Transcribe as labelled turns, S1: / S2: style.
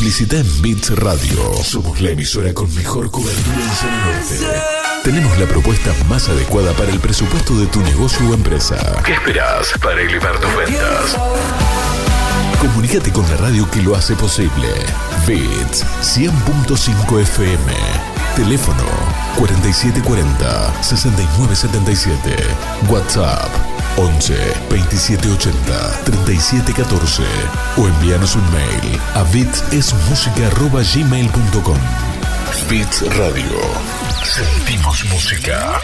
S1: Publicita en Bits Radio. Somos la emisora con mejor cobertura en zona norte. Tenemos la propuesta más adecuada para el presupuesto de tu negocio o empresa. ¿Qué esperas para elevar tus ventas? Comunícate con la radio que lo hace posible. Bits 100.5 FM. Teléfono 4740-6977. WhatsApp 11 2780 3714 o envíanos un mail a bitsesmusica.gmail.com Bits Radio. Sentimos música.